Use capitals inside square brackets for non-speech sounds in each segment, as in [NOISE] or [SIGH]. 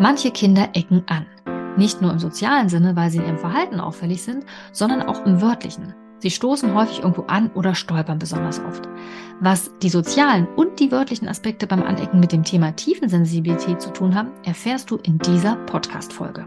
Manche Kinder ecken an. Nicht nur im sozialen Sinne, weil sie in ihrem Verhalten auffällig sind, sondern auch im wörtlichen. Sie stoßen häufig irgendwo an oder stolpern besonders oft. Was die sozialen und die wörtlichen Aspekte beim Anecken mit dem Thema Tiefensensibilität zu tun haben, erfährst du in dieser Podcast-Folge.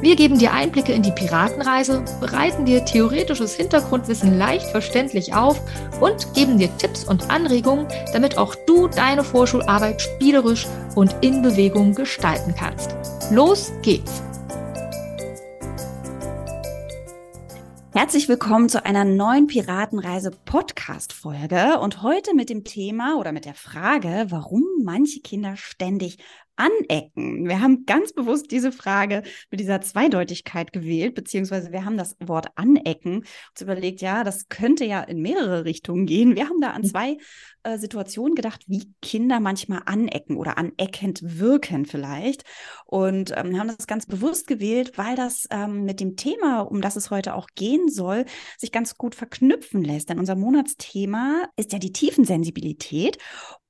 Wir geben dir Einblicke in die Piratenreise, bereiten dir theoretisches Hintergrundwissen leicht verständlich auf und geben dir Tipps und Anregungen, damit auch du deine Vorschularbeit spielerisch und in Bewegung gestalten kannst. Los geht's! Herzlich willkommen zu einer neuen Piratenreise Podcast Folge und heute mit dem Thema oder mit der Frage, warum manche Kinder ständig anecken? Wir haben ganz bewusst diese Frage mit dieser Zweideutigkeit gewählt, beziehungsweise wir haben das Wort anecken uns überlegt, ja, das könnte ja in mehrere Richtungen gehen. Wir haben da an mhm. zwei äh, Situationen gedacht, wie Kinder manchmal anecken oder aneckend wirken vielleicht. Und ähm, haben das ganz bewusst gewählt, weil das ähm, mit dem Thema, um das es heute auch gehen soll, sich ganz gut verknüpfen lässt. Denn unser Monatsthema ist ja die Tiefensensibilität.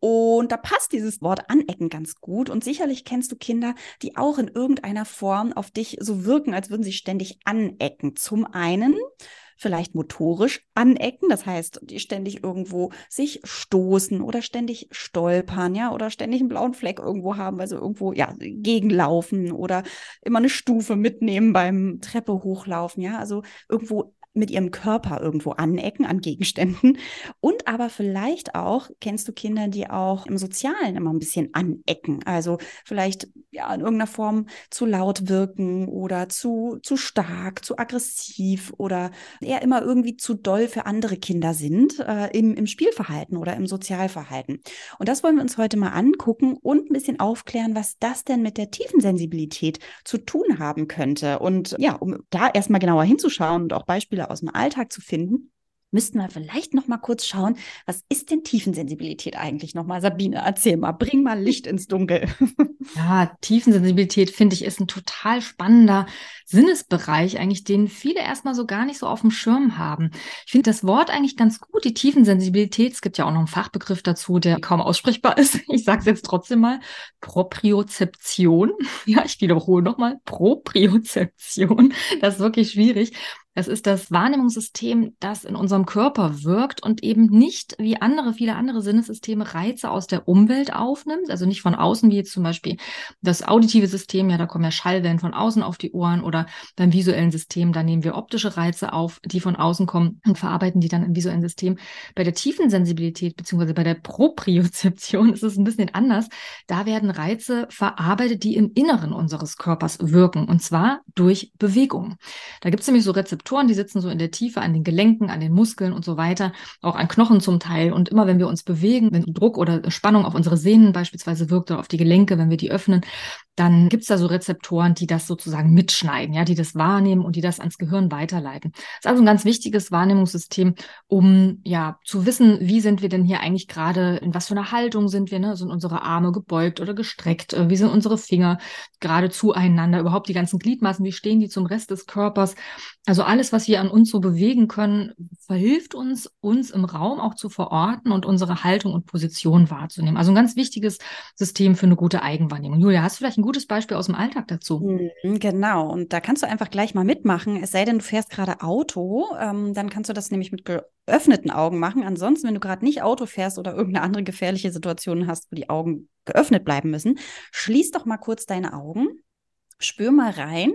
Und da passt dieses Wort anecken ganz gut. Und sicherlich kennst du Kinder, die auch in irgendeiner Form auf dich so wirken, als würden sie ständig anecken. Zum einen vielleicht motorisch anecken, das heißt, die ständig irgendwo sich stoßen oder ständig stolpern, ja, oder ständig einen blauen Fleck irgendwo haben, weil sie irgendwo, ja, gegenlaufen oder immer eine Stufe mitnehmen beim Treppe hochlaufen, ja, also irgendwo mit ihrem Körper irgendwo anecken an Gegenständen. Und aber vielleicht auch, kennst du Kinder, die auch im Sozialen immer ein bisschen anecken. Also vielleicht ja in irgendeiner Form zu laut wirken oder zu, zu stark, zu aggressiv oder eher immer irgendwie zu doll für andere Kinder sind äh, im, im Spielverhalten oder im Sozialverhalten. Und das wollen wir uns heute mal angucken und ein bisschen aufklären, was das denn mit der tiefen Sensibilität zu tun haben könnte. Und ja, um da erstmal genauer hinzuschauen und auch Beispiele Beispiele aus dem Alltag zu finden, müssten wir vielleicht noch mal kurz schauen, was ist denn Tiefensensibilität eigentlich noch mal? Sabine, erzähl mal, bring mal Licht ins Dunkel. [LAUGHS] Ja, Tiefensensibilität finde ich ist ein total spannender Sinnesbereich eigentlich, den viele erstmal so gar nicht so auf dem Schirm haben. Ich finde das Wort eigentlich ganz gut, die Tiefensensibilität. Es gibt ja auch noch einen Fachbegriff dazu, der kaum aussprechbar ist. [LAUGHS] Ich sage es jetzt trotzdem mal. Propriozeption. [LAUGHS] Ja, ich wiederhole nochmal. Propriozeption. Das ist wirklich schwierig. Es ist das Wahrnehmungssystem, das in unserem Körper wirkt und eben nicht wie andere, viele andere Sinnessysteme Reize aus der Umwelt aufnimmt. Also nicht von außen, wie jetzt zum Beispiel das auditive System. Ja, da kommen ja Schallwellen von außen auf die Ohren oder beim visuellen System, da nehmen wir optische Reize auf, die von außen kommen und verarbeiten die dann im visuellen System. Bei der tiefen Sensibilität beziehungsweise bei der Propriozeption [LAUGHS] ist es ein bisschen anders. Da werden Reize verarbeitet, die im Inneren unseres Körpers wirken und zwar durch Bewegung. Da gibt es nämlich so Rezeptoren, Rezeptoren, die sitzen so in der Tiefe an den Gelenken, an den Muskeln und so weiter, auch an Knochen zum Teil. Und immer wenn wir uns bewegen, wenn Druck oder Spannung auf unsere Sehnen beispielsweise wirkt oder auf die Gelenke, wenn wir die öffnen, dann gibt es da so Rezeptoren, die das sozusagen mitschneiden, ja, die das wahrnehmen und die das ans Gehirn weiterleiten. Das ist also ein ganz wichtiges Wahrnehmungssystem, um ja zu wissen, wie sind wir denn hier eigentlich gerade, in was für einer Haltung sind wir, ne? Sind unsere Arme gebeugt oder gestreckt? Äh, wie sind unsere Finger gerade zueinander? Überhaupt die ganzen Gliedmaßen, wie stehen die zum Rest des Körpers? Also alles, was wir an uns so bewegen können, verhilft uns, uns im Raum auch zu verorten und unsere Haltung und Position wahrzunehmen. Also ein ganz wichtiges System für eine gute Eigenwahrnehmung. Julia, hast du vielleicht ein gutes Beispiel aus dem Alltag dazu? Mhm, genau, und da kannst du einfach gleich mal mitmachen. Es sei denn, du fährst gerade Auto, ähm, dann kannst du das nämlich mit geöffneten Augen machen. Ansonsten, wenn du gerade nicht Auto fährst oder irgendeine andere gefährliche Situation hast, wo die Augen geöffnet bleiben müssen, schließ doch mal kurz deine Augen Spür mal rein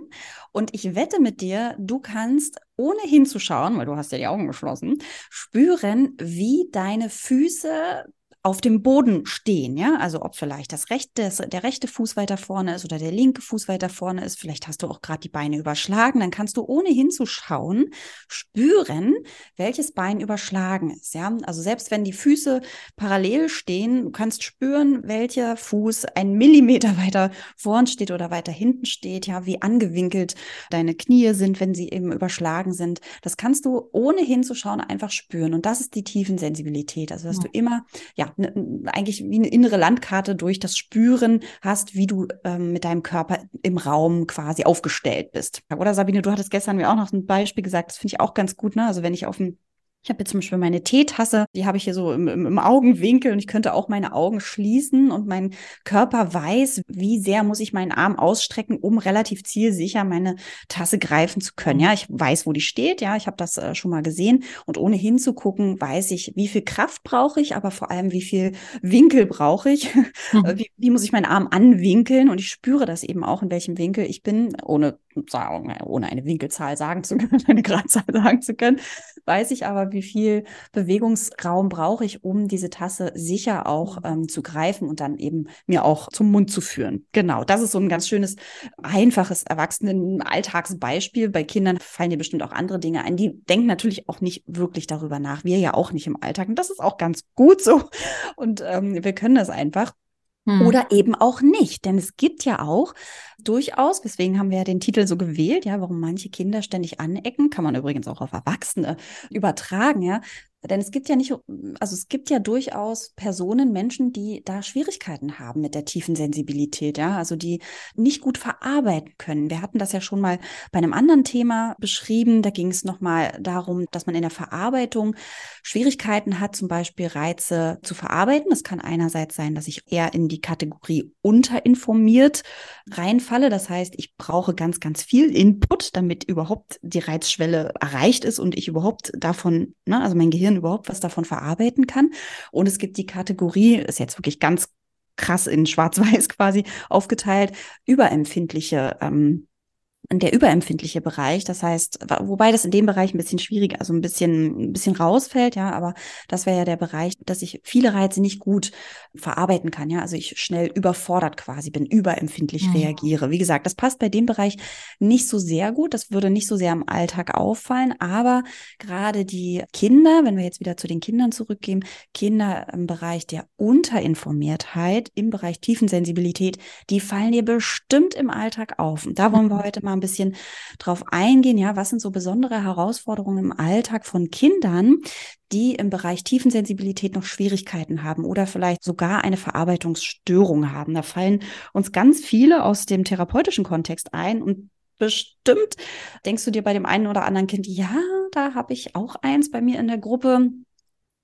und ich wette mit dir, du kannst, ohne hinzuschauen, weil du hast ja die Augen geschlossen, spüren, wie deine Füße auf dem Boden stehen, ja, also ob vielleicht das rechte, der rechte Fuß weiter vorne ist oder der linke Fuß weiter vorne ist, vielleicht hast du auch gerade die Beine überschlagen, dann kannst du ohne hinzuschauen spüren, welches Bein überschlagen ist, ja, also selbst wenn die Füße parallel stehen, du kannst spüren, welcher Fuß ein Millimeter [LAUGHS] weiter vorn steht oder weiter hinten steht, ja, wie angewinkelt deine Knie sind, wenn sie eben überschlagen sind, das kannst du ohne hinzuschauen einfach spüren und das ist die Tiefensensibilität, also dass ja. du immer, ja, ne, eigentlich wie eine innere Landkarte durch das Spüren hast, wie du ähm, mit deinem Körper im Raum quasi aufgestellt bist. Oder Sabine, du hattest gestern mir auch noch ein Beispiel gesagt, das finde ich auch ganz gut, ne? Also wenn ich auf dem ich habe jetzt zum Beispiel meine Teetasse, die habe ich hier so im, im, im, Augenwinkel und ich könnte auch meine Augen schließen und mein Körper weiß, wie sehr muss ich meinen Arm ausstrecken, um relativ zielsicher meine Tasse greifen zu können. Ja, ich weiß, wo die steht. Ja, ich habe das äh, schon mal gesehen und ohne hinzugucken, weiß ich, wie viel Kraft brauche ich, aber vor allem, wie viel Winkel brauche ich. Mhm. [LAUGHS] Wie, wie muss ich meinen Arm anwinkeln und ich spüre das eben auch, in welchem Winkel ich bin, ohne sagen, ohne eine Winkelzahl sagen zu können, [LAUGHS] eine Gradzahl sagen zu können, weiß ich aber, wie viel Bewegungsraum brauche ich, um diese Tasse sicher auch mhm. ähm, zu greifen und dann eben mir auch zum Mund zu führen. Genau, das ist so ein ganz schönes, einfaches Erwachsenen-Alltagsbeispiel. Bei Kindern fallen dir bestimmt auch andere Dinge ein. Die denken natürlich auch nicht wirklich darüber nach. Wir ja auch nicht im Alltag. Und das ist auch ganz gut so. Und ähm, wir können das einfach. Hm. Oder eben auch nicht. Denn es gibt ja auch durchaus, deswegen haben wir ja den Titel so gewählt, ja, warum manche Kinder ständig anecken, kann man übrigens auch auf Erwachsene übertragen, ja, denn es gibt ja nicht, also es gibt ja durchaus Personen, Menschen, die da Schwierigkeiten haben mit der tiefen Sensibilität, ja, also die nicht gut verarbeiten können. Wir hatten das ja schon mal bei einem anderen Thema beschrieben. Da ging es nochmal darum, dass man in der Verarbeitung Schwierigkeiten hat, zum Beispiel Reize zu verarbeiten. Das kann einerseits sein, dass ich eher in die Kategorie unterinformiert reinfalle. Das heißt, ich brauche ganz, ganz viel Input, damit überhaupt die Reizschwelle erreicht ist und ich überhaupt davon, ne, also mein Gehirn Gehirn überhaupt was davon verarbeiten kann. Und es gibt die Kategorie, ist jetzt wirklich ganz krass in Schwarz-Weiß [LAUGHS] quasi aufgeteilt, überempfindliche ähm, der überempfindliche Bereich. Das heißt, wobei das in dem Bereich ein bisschen schwierig, also ein bisschen, ein bisschen rausfällt, ja, aber das wäre ja der Bereich, dass ich viele Reize nicht gut verarbeiten kann, ja. Also ich schnell überfordert quasi bin, überempfindlich mhm. reagiere. Wie gesagt, das passt bei dem Bereich nicht so sehr gut. Das würde nicht so sehr im Alltag auffallen, aber gerade die Kinder, wenn wir jetzt wieder zu den Kindern zurückgehen, Kinder im Bereich der Unterinformiertheit, im Bereich Tiefensensibilität, die fallen dir bestimmt im Alltag auf. Und da wollen wir [LAUGHS] heute mal ein bisschen drauf eingehen. Ja, was sind so besondere Herausforderungen im Alltag von Kindern, die im Bereich Tiefensensibilität noch Schwierigkeiten haben oder vielleicht sogar eine Verarbeitungsstörung haben. Da fallen uns ganz viele aus dem therapeutischen Kontext ein und bestimmt denkst du dir bei dem einen oder anderen Kind, ja, da habe ich auch eins bei mir in der Gruppe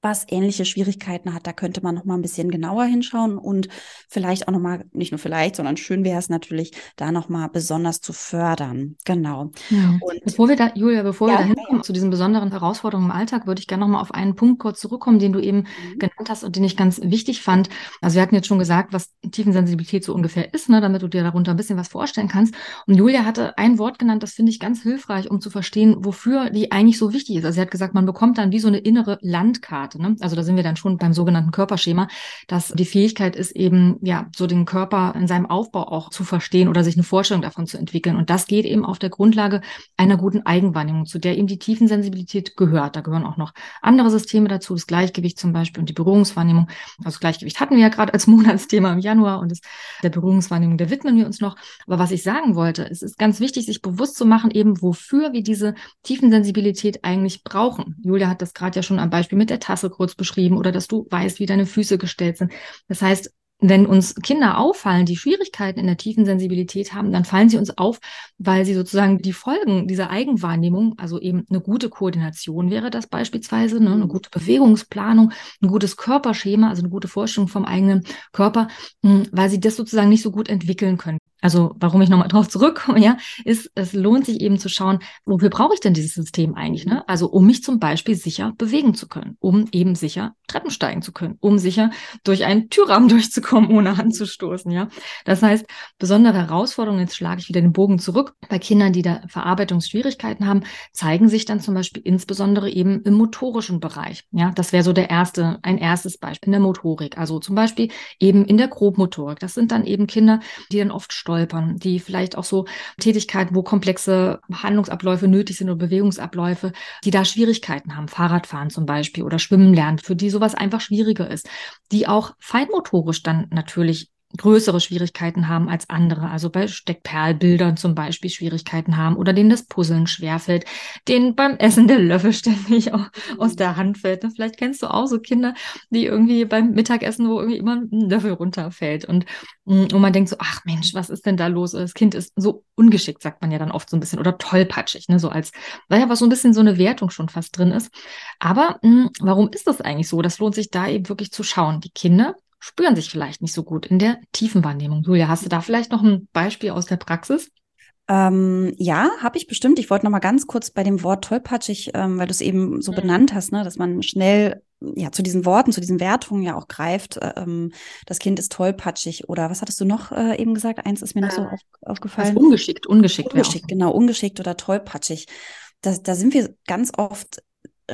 was ähnliche Schwierigkeiten hat, da könnte man noch mal ein bisschen genauer hinschauen und vielleicht auch noch mal nicht nur vielleicht, sondern schön wäre es natürlich, da noch mal besonders zu fördern. Genau. Ja. Und bevor wir da, Julia, bevor ja, wir da hinkommen ja. zu diesen besonderen Herausforderungen im Alltag, würde ich gerne noch mal auf einen Punkt kurz zurückkommen, den du eben mhm. genannt hast und den ich ganz wichtig fand. Also wir hatten jetzt schon gesagt, was Tiefensensibilität so ungefähr ist, ne, damit du dir darunter ein bisschen was vorstellen kannst. Und Julia hatte ein Wort genannt, das finde ich ganz hilfreich, um zu verstehen, wofür die eigentlich so wichtig ist. Also sie hat gesagt, man bekommt dann wie so eine innere Landkarte. Werte. Ne? Also da sind wir dann schon beim sogenannten Körperschema, dass die Fähigkeit ist eben, ja, so den Körper in seinem Aufbau auch zu verstehen oder sich eine Vorstellung davon zu entwickeln. Und das geht eben auf der Grundlage einer guten Eigenwahrnehmung, zu der eben die Tiefensensibilität gehört. Da gehören auch noch andere Systeme dazu, das Gleichgewicht zum Beispiel und die Berührungswahrnehmung. Also Gleichgewicht hatten wir ja gerade als [LAUGHS] Monatsthema im Januar und das, der Berührungswahrnehmung, der widmen wir uns noch. Aber was ich sagen wollte, es ist ganz wichtig, sich bewusst zu machen, eben wofür wir diese Tiefensensibilität eigentlich brauchen. Julia hat das gerade ja schon am Beispiel mit der Tasse Straße kurz beschrieben oder dass du weißt, wie deine Füße gestellt sind. Das heißt, wenn uns Kinder auffallen, die Schwierigkeiten in der tiefen Sensibilität haben, dann fallen sie uns auf, weil sie sozusagen die Folgen dieser Eigenwahrnehmung, also eben eine gute Koordination wäre das beispielsweise, ne, eine gute Bewegungsplanung, ein gutes Körperschema, also eine gute Vorstellung vom eigenen Körper, hm, weil sie das sozusagen nicht so gut entwickeln können. Also warum ich nochmal [LAUGHS] drauf zurückkomme, ja, ist, es lohnt sich eben zu schauen, wofür brauche ich denn dieses System eigentlich? Ne? Also um mich zum Beispiel sicher bewegen zu können, um eben sicher Treppen steigen zu können, um sicher durch einen Türrahmen [LAUGHS] durchzukommen, ohne anzustoßen. Ja, das heißt, besondere Herausforderungen. Jetzt schlage ich wieder den Bogen zurück. Bei Kindern, die da Verarbeitungsschwierigkeiten haben, zeigen sich dann zum Beispiel insbesondere eben im motorischen Bereich. Ja, das wäre so der erste, ein erstes Beispiel in der Motorik. Also zum Beispiel eben in der Grobmotorik. Das sind dann eben Kinder, die dann oft stolpern, die vielleicht auch so Tätigkeiten, wo komplexe Handlungsabläufe nötig sind oder Bewegungsabläufe, die da Schwierigkeiten haben, Fahrradfahren zum Beispiel oder Schwimmen lernen, für die sowas einfach schwieriger ist, die auch feinmotorisch dann natürlich größere Schwierigkeiten haben als andere, also bei Steckperlbildern zum Beispiel Schwierigkeiten haben oder denen das Puzzeln schwerfällt, denen beim Essen der Löffel [LAUGHS] ständig aus der Hand fällt. Vielleicht kennst du auch so Kinder, die irgendwie beim Mittagessen, wo irgendwie immer ein Löffel runterfällt und, mm, und man denkt so, ach Mensch, was ist denn da los? Das Kind ist so ungeschickt, sagt man ja dann oft so ein bisschen, oder tollpatschig, ne, so als, weil ja was so ein bisschen so eine Wertung schon fast drin ist. Aber mh, mm, warum ist das eigentlich so? Das lohnt sich da eben wirklich zu schauen. Die Kinder spüren sich vielleicht nicht so gut in der tiefen Wahrnehmung. Julia, hast du da vielleicht noch ein Beispiel aus der Praxis? Ähm, ja, habe ich bestimmt. Ich wollte noch mal ganz kurz bei dem Wort tollpatschig, ähm, weil du es eben so mhm. benannt hast, ne, dass man schnell ja zu diesen Worten, zu diesen Wertungen ja auch greift. Ähm, das Kind ist tollpatschig oder was hattest du noch äh, eben gesagt? Eins ist mir noch so äh, auf, aufgefallen. ungeschickt, ungeschickt. Ungeschickt, genau, ungeschickt oder tollpatschig. Da, da sind wir ganz oft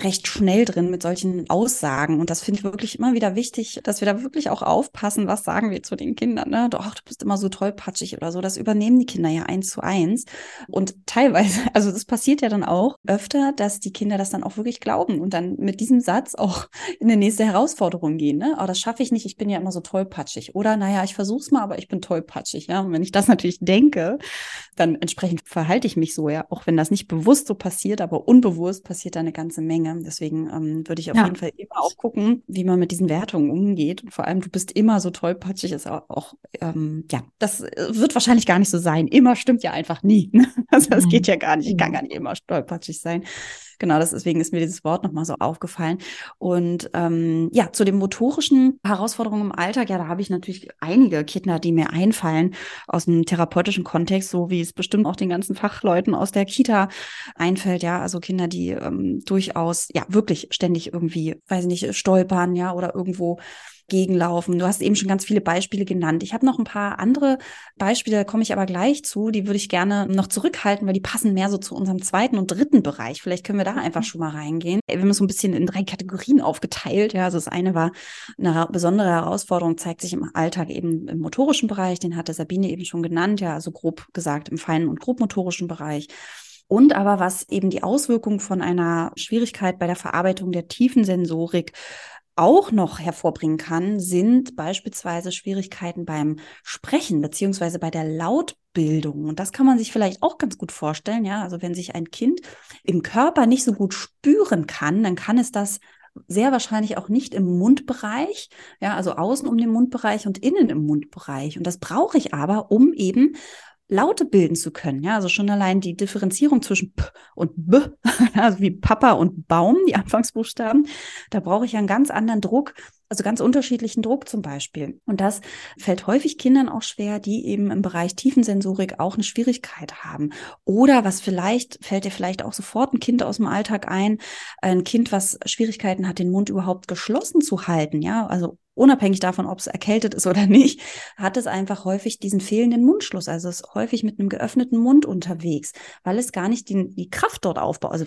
recht schnell drin mit solchen Aussagen. Und das finde ich wirklich immer wieder wichtig, dass wir da wirklich auch aufpassen, was sagen wir zu den Kindern. Ne? Doch, du bist immer so tollpatschig oder so. Das übernehmen die Kinder ja eins zu eins. Und teilweise, [LAUGHS] also das passiert ja dann auch öfter, dass die Kinder das dann auch wirklich glauben und dann mit diesem Satz auch in die nächste Herausforderung gehen. Ne? Oh, das schaffe ich nicht, ich bin ja immer so tollpatschig. Oder naja, ich versuche es mal, aber ich bin tollpatschig. Ja? Und wenn ich das natürlich denke, dann entsprechend verhalte ich mich so, ja, auch wenn das nicht bewusst so passiert, aber unbewusst passiert da eine ganze Menge. Deswegen ähm, würde ich auf ja. jeden Fall immer auch gucken, wie man mit diesen Wertungen umgeht. Und vor allem, du bist immer so tollpatschig, ist auch, auch ähm, ja, das äh, wird wahrscheinlich gar nicht so sein. Immer stimmt ja einfach nie. Ne? [LAUGHS] Also das mhm. geht ja gar nicht. Ich kann gar nicht immer tollpatschig sein. Genau, deswegen ist mir dieses Wort nochmal so aufgefallen. Und ähm, ja, zu den motorischen Herausforderungen im Alltag, ja, da habe ich natürlich einige Kinder, die mir einfallen aus dem therapeutischen Kontext, so wie es bestimmt auch den ganzen Fachleuten aus der Kita einfällt, ja, also Kinder, die ähm, durchaus, ja, wirklich ständig irgendwie, weiß ich nicht, stolpern, ja, oder irgendwo gegenlaufen. Du hast eben schon ganz viele Beispiele genannt. Ich habe noch ein paar andere Beispiele, da komme ich aber gleich zu. Die würde ich gerne noch zurückhalten, weil die passen mehr so zu unserem zweiten und dritten Bereich. Vielleicht können wir da einfach mhm. schon mal reingehen. Wir haben es so ein bisschen in drei Kategorien aufgeteilt. Ja, also das eine war eine besondere Herausforderung, zeigt sich im Alltag eben im motorischen Bereich. Den hatte Sabine eben schon genannt. Ja, also grob gesagt im feinen und grobmotorischen Bereich. Und aber was eben die Auswirkungen von einer Schwierigkeit bei der Verarbeitung der tiefen Sensorik auch noch hervorbringen kann, sind beispielsweise Schwierigkeiten beim Sprechen beziehungsweise bei der Lautbildung. Und das kann man sich vielleicht auch ganz gut vorstellen. Ja, also wenn sich ein Kind im Körper nicht so gut spüren kann, dann kann es das sehr wahrscheinlich auch nicht im Mundbereich, ja, also außen um den Mundbereich und innen im Mundbereich. Und das brauche ich aber, um eben Laute bilden zu können. Ja, also schon allein die Differenzierung zwischen P und B, [LAUGHS] also wie Papa und Baum, die Anfangsbuchstaben, da brauche ich einen ganz anderen Druck, also ganz unterschiedlichen Druck zum Beispiel. Und das fällt häufig Kindern auch schwer, die eben im Bereich Tiefensensorik auch eine Schwierigkeit haben. Oder was vielleicht, fällt dir vielleicht auch sofort ein Kind aus dem Alltag ein, ein Kind, was Schwierigkeiten hat, den Mund überhaupt geschlossen zu halten. Ja, also unabhängig davon, ob es erkältet ist oder [LAUGHS] nicht, hat es einfach häufig diesen fehlenden Mundschluss. Also ist häufig mit einem geöffneten Mund unterwegs, weil es gar nicht die, die Kraft dort aufbaut, also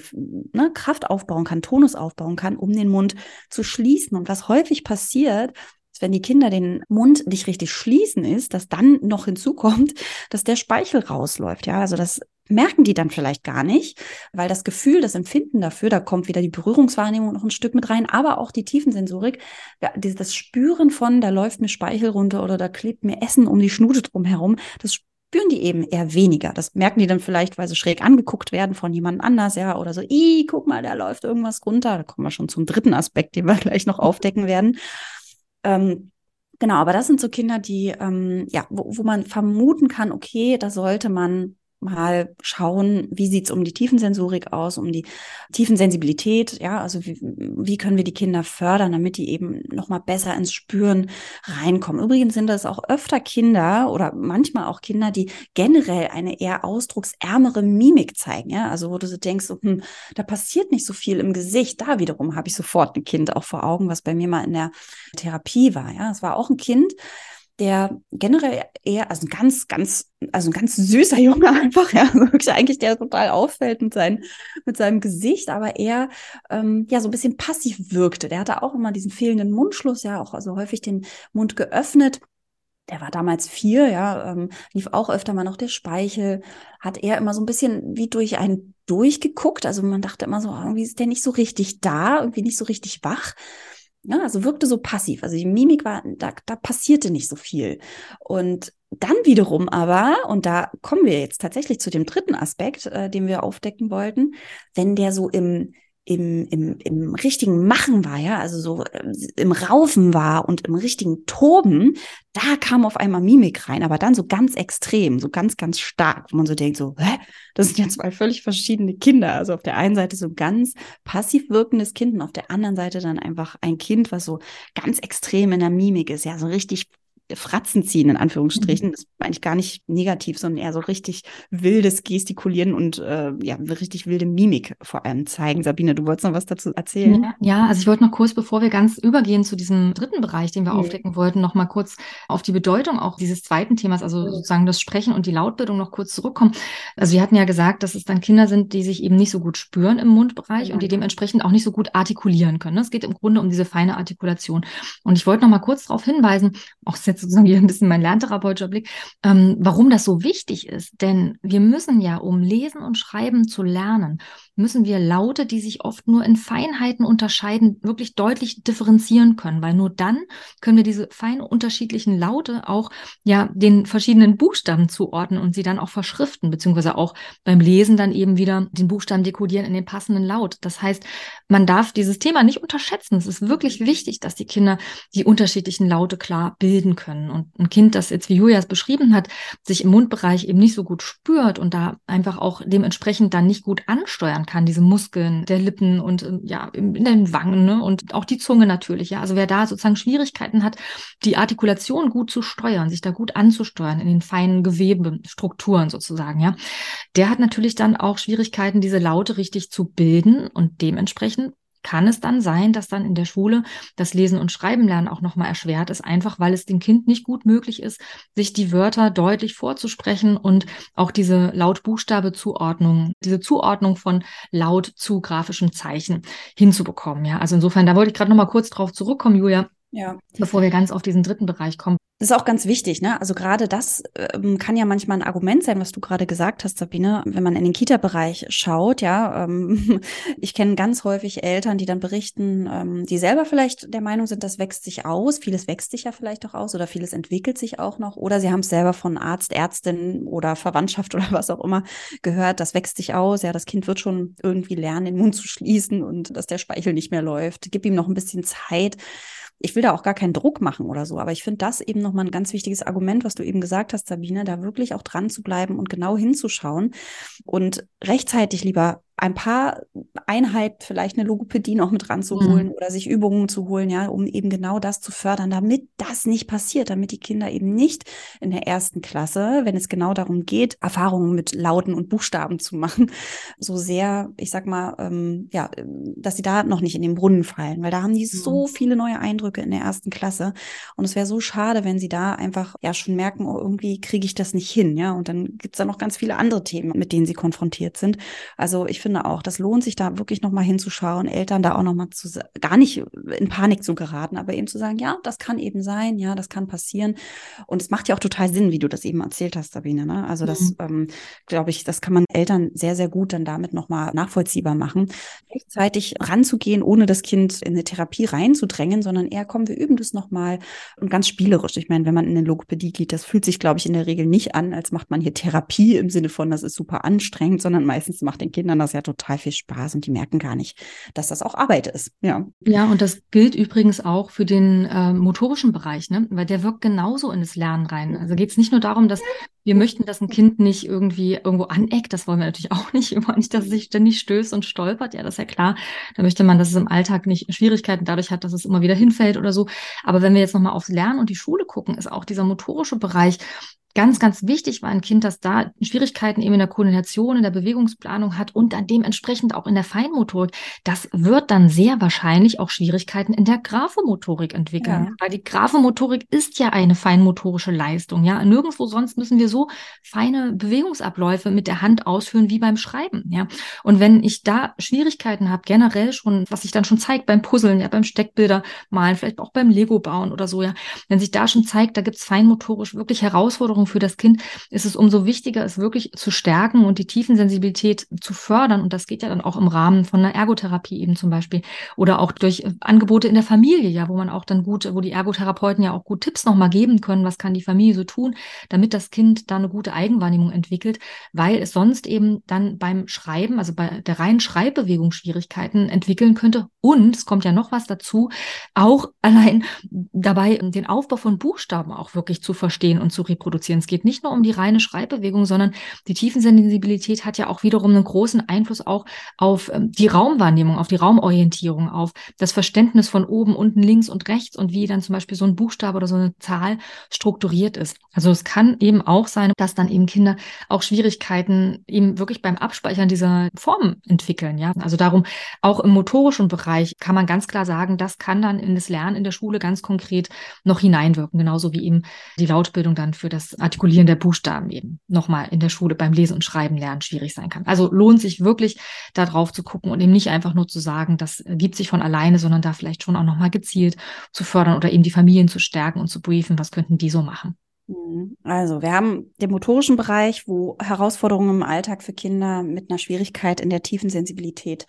ne, Kraft aufbauen kann, Tonus aufbauen kann, um den Mund zu schließen. Und was häufig passiert, wenn die Kinder den Mund nicht richtig schließen, ist, dass dann noch hinzukommt, [LAUGHS] dass der Speichel rausläuft. Ja, also das merken die dann vielleicht gar nicht, weil das Gefühl, das Empfinden dafür, da kommt wieder die Berührungswahrnehmung noch ein Stück mit rein, aber auch die Tiefensensorik, das Spüren von, da läuft mir Speichel runter oder da klebt mir Essen um die Schnute drum herum, das spüren die eben eher weniger. Das merken die dann vielleicht, weil sie schräg angeguckt werden von jemand anders, ja, oder so, i, guck mal, da läuft irgendwas runter. Da kommen wir schon zum dritten Aspekt, den wir [LAUGHS] gleich noch aufdecken werden. Ähm, Genau, aber das sind so Kinder, die, ähm, ja, wo, wo man vermuten kann, okay, da sollte man mal schauen, wie sieht's um die Tiefensensorik aus, um die Tiefensensibilität, ja, also wie, wie können wir die Kinder fördern, damit die eben nochmal besser ins Spüren reinkommen. Übrigens sind das auch öfter Kinder oder manchmal auch Kinder, die generell eine eher ausdrucksärmere Mimik zeigen, ja, also wo du so denkst, hm, da passiert nicht so viel im Gesicht. Da wiederum habe ich sofort ein Kind auch vor Augen, was bei mir mal in der Therapie war, ja, es war auch ein Kind, der generell eher, also ein ganz, ganz, also ein ganz süßer Junge [LAUGHS] einfach, ja, wirklich eigentlich der total auffällt mit, seinen, mit seinem Gesicht, aber eher, ähm, ja, so ein bisschen passiv wirkte. Der hatte auch immer diesen fehlenden Mundschluss, ja, auch also häufig den Mund geöffnet. Der war damals vier, ja, ähm, lief auch öfter mal noch der Speichel, hat er immer so ein bisschen wie durch einen durchgeguckt. Also man dachte immer so, irgendwie ist der nicht so richtig da, irgendwie nicht so richtig wach. Ja, also wirkte so passiv. Also die Mimik war, da, da passierte nicht so viel. Und dann wiederum aber, und da kommen wir jetzt tatsächlich zu dem dritten Aspekt, äh, den wir aufdecken wollten, wenn der so im im, im, im richtigen Machen war, ja, also so äh, im Raufen war und im richtigen Toben, da kam auf einmal Mimik rein, aber dann so ganz extrem, so ganz, ganz stark, wo man so denkt, so, hä, das sind ja zwei völlig verschiedene Kinder. Also auf der einen Seite so ganz passiv wirkendes Kind und auf der anderen Seite dann einfach ein Kind, was so ganz extrem in der Mimik ist, ja, so richtig Fratzen ziehen, in Anführungsstrichen. Mhm. Das meine ich gar nicht negativ, sondern eher so richtig wildes Gestikulieren und äh, ja, richtig wilde Mimik vor allem zeigen. Sabine, du wolltest noch was dazu erzählen? Ja, also ich wollte noch kurz, bevor wir ganz übergehen zu diesem dritten Bereich, den wir mhm. aufdecken wollten, noch mal kurz auf die Bedeutung auch dieses zweiten Themas, also mhm. sozusagen das Sprechen und die Lautbildung noch kurz zurückkommen. Also wir hatten ja gesagt, dass es dann Kinder sind, die sich eben nicht so gut spüren im Mundbereich mhm. und die dementsprechend auch nicht so gut artikulieren können. Es geht im Grunde um diese feine Artikulation. Und ich wollte noch mal kurz darauf hinweisen, auch jetzt jetzt sozusagen hier ein bisschen mein lerntherapeutischer Blick, ähm, warum das so wichtig ist. Denn wir müssen ja, um lesen und schreiben zu lernen, müssen wir Laute, die sich oft nur in Feinheiten unterscheiden, wirklich deutlich differenzieren können, weil nur dann können wir diese fein unterschiedlichen Laute auch ja den verschiedenen Buchstaben zuordnen und sie dann auch verschriften, beziehungsweise auch beim Lesen dann eben wieder den Buchstaben dekodieren in den passenden Laut. Das heißt, man darf dieses Thema nicht unterschätzen. Es ist wirklich wichtig, dass die Kinder die unterschiedlichen Laute klar bilden können. Und ein Kind, das jetzt, wie Julia es beschrieben hat, sich im Mundbereich eben nicht so gut spürt und da einfach auch dementsprechend dann nicht gut ansteuern kann, diese Muskeln der Lippen und ähm, ja, in den Wangen ne? und auch die Zunge natürlich. Ja, also wer da sozusagen Schwierigkeiten hat, die Artikulation gut zu steuern, sich da gut anzusteuern in den feinen Gewebestrukturen sozusagen, ja, der hat natürlich dann auch Schwierigkeiten, diese Laute richtig zu bilden und dementsprechend kann es dann sein, dass dann in der Schule das Lesen und Schreiben lernen auch nochmal erschwert ist, einfach weil es dem Kind nicht gut möglich ist, sich die Wörter deutlich vorzusprechen und auch diese Laut-Buchstabe-Zuordnung, diese Zuordnung von Laut zu grafischen Zeichen hinzubekommen. Ja, also insofern, da wollte ich gerade nochmal kurz drauf zurückkommen, Julia. Ja. Bevor wir ganz auf diesen dritten Bereich kommen. Das ist auch ganz wichtig, ne? Also gerade das ähm, kann ja manchmal ein Argument sein, was du gerade gesagt hast, Sabine, wenn man in den Kita-Bereich schaut, ja. Ähm, [LAUGHS] ich kenne ganz häufig Eltern, die dann berichten, ähm, die selber vielleicht der Meinung sind, das wächst sich aus. Vieles wächst sich ja vielleicht auch aus oder vieles entwickelt sich auch noch. Oder sie haben es selber von Arzt, Ärztin oder Verwandtschaft [LAUGHS] oder was auch immer gehört, das wächst sich aus. Ja, das Kind wird schon irgendwie lernen, den Mund zu schließen und dass der Speichel nicht mehr läuft. Gib ihm noch ein bisschen Zeit ich will da auch gar keinen Druck machen oder so, aber ich finde das eben nochmal ein ganz wichtiges Argument, was du eben gesagt hast, Sabine, da wirklich auch dran zu bleiben und genau hinzuschauen und rechtzeitig lieber ein paar Einheiten, vielleicht eine Logopädie noch mit ranzuholen mhm. oder sich Übungen zu holen, ja, um eben genau das zu fördern, damit das nicht passiert, damit die Kinder eben nicht in der ersten Klasse, wenn es genau darum geht, Erfahrungen mit Lauten und Buchstaben zu machen, [LAUGHS] so sehr, ich sag mal, ähm, ja, dass sie da noch nicht in den Brunnen fallen, weil da haben die mhm. so viele neue Eindrücke in der ersten Klasse und es wäre so schade, wenn sie da einfach ja schon merken, oh, irgendwie kriege ich das nicht hin, ja, und dann gibt's da noch ganz viele andere Themen, mit denen sie konfrontiert sind. Also ich finde finde auch, das lohnt sich da wirklich nochmal hinzuschauen, Eltern da auch nochmal zu, gar nicht in Panik zu geraten, aber eben zu sagen, ja, das kann eben sein, ja, das kann passieren. Und es macht ja auch total Sinn, wie du das eben erzählt hast, Sabine. Ne? Also das, mhm. ähm, glaube ich, das kann man Eltern sehr, sehr gut dann damit nochmal nachvollziehbar machen. Rechtzeitig ranzugehen, ohne das Kind in eine Therapie reinzudrängen, sondern eher, komm, wir üben das nochmal und ganz spielerisch. Ich meine, wenn man in eine Logopädie geht, das fühlt sich, glaube ich, in der Regel nicht an, als macht man hier Therapie im Sinne von, das ist super anstrengend, sondern meistens macht den Kindern das ja total viel Spaß und die merken gar nicht, dass das auch Arbeit ist. Ja, ja und das gilt übrigens auch für den äh, motorischen Bereich, ne? weil der wirkt genauso in das Lernen rein. Also geht es nicht nur darum, dass Wir möchten, dass ein Kind nicht irgendwie irgendwo aneckt. Das wollen wir natürlich [LAUGHS] auch nicht. Wir wollen nicht, dass es sich ständig stößt und stolpert. Ja, das ist ja klar. Da möchte man, dass es im Alltag nicht Schwierigkeiten dadurch hat, dass es immer wieder hinfällt oder so. Aber wenn wir jetzt nochmal aufs Lernen und die Schule gucken, ist auch dieser motorische Bereich ganz, ganz wichtig war ein Kind, das da Schwierigkeiten eben in der Koordination, in der Bewegungsplanung hat und dann dementsprechend auch in der Feinmotorik. Das wird dann sehr wahrscheinlich auch Schwierigkeiten in der Graphomotorik entwickeln. Ja. Weil die Graphomotorik ist ja eine feinmotorische Leistung. Ja, nirgendwo sonst müssen wir so feine Bewegungsabläufe mit der Hand ausführen wie beim Schreiben. Ja, und wenn ich da Schwierigkeiten habe, generell schon, was sich dann schon zeigt beim Puzzeln, ja, beim Steckbilder malen, vielleicht auch beim Lego bauen oder so, ja, wenn sich da schon zeigt, da gibt es feinmotorisch wirklich Herausforderungen Veränderung für das Kind ist es umso wichtiger, es wirklich zu stärken und die Tiefensensibilität zu fördern. Und das geht ja dann auch im Rahmen von einer Ergotherapie eben zum Beispiel oder auch durch äh, Angebote in der Familie, ja, wo man auch dann gut, wo die Ergotherapeuten ja auch gut Tipps nochmal geben können, was kann die Familie so tun, damit das Kind da eine gute Eigenwahrnehmung entwickelt, weil es sonst eben dann beim Schreiben, also bei der reinen Schreibbewegung Schwierigkeiten entwickeln könnte. Und es kommt ja noch was dazu, auch [LAUGHS] allein dabei den Aufbau von Buchstaben auch wirklich zu verstehen und zu reproduzieren reduzieren. Es geht nicht nur um die reine Schreibbewegung, sondern die Tiefensensibilität hat ja auch wiederum einen großen Einfluss auch auf ähm, die Raumwahrnehmung, auf die Raumorientierung, auf das Verständnis von oben, unten, links und rechts und wie dann zum Beispiel so ein Buchstabe oder so eine Zahl strukturiert ist. Also es kann eben auch sein, dass dann eben Kinder auch Schwierigkeiten eben wirklich beim Abspeichern dieser Formen entwickeln. Ja, also darum auch im motorischen Bereich kann man ganz klar sagen, das kann dann in das Lernen in der Schule ganz konkret noch hineinwirken, genauso wie eben die Lautbildung dann für das Artikulieren der Buchstaben eben nochmal in der Schule beim Lesen und Schreiben lernen schwierig sein kann. Also lohnt sich wirklich da drauf zu gucken und eben nicht einfach nur zu sagen, das gibt sich von alleine, sondern da vielleicht schon auch nochmal gezielt zu fördern oder eben die Familien zu stärken und zu briefen, was könnten die so machen. Mhm. Also, wir haben den motorischen Bereich, wo Herausforderungen im Alltag für Kinder mit einer Schwierigkeit in der tiefen Sensibilität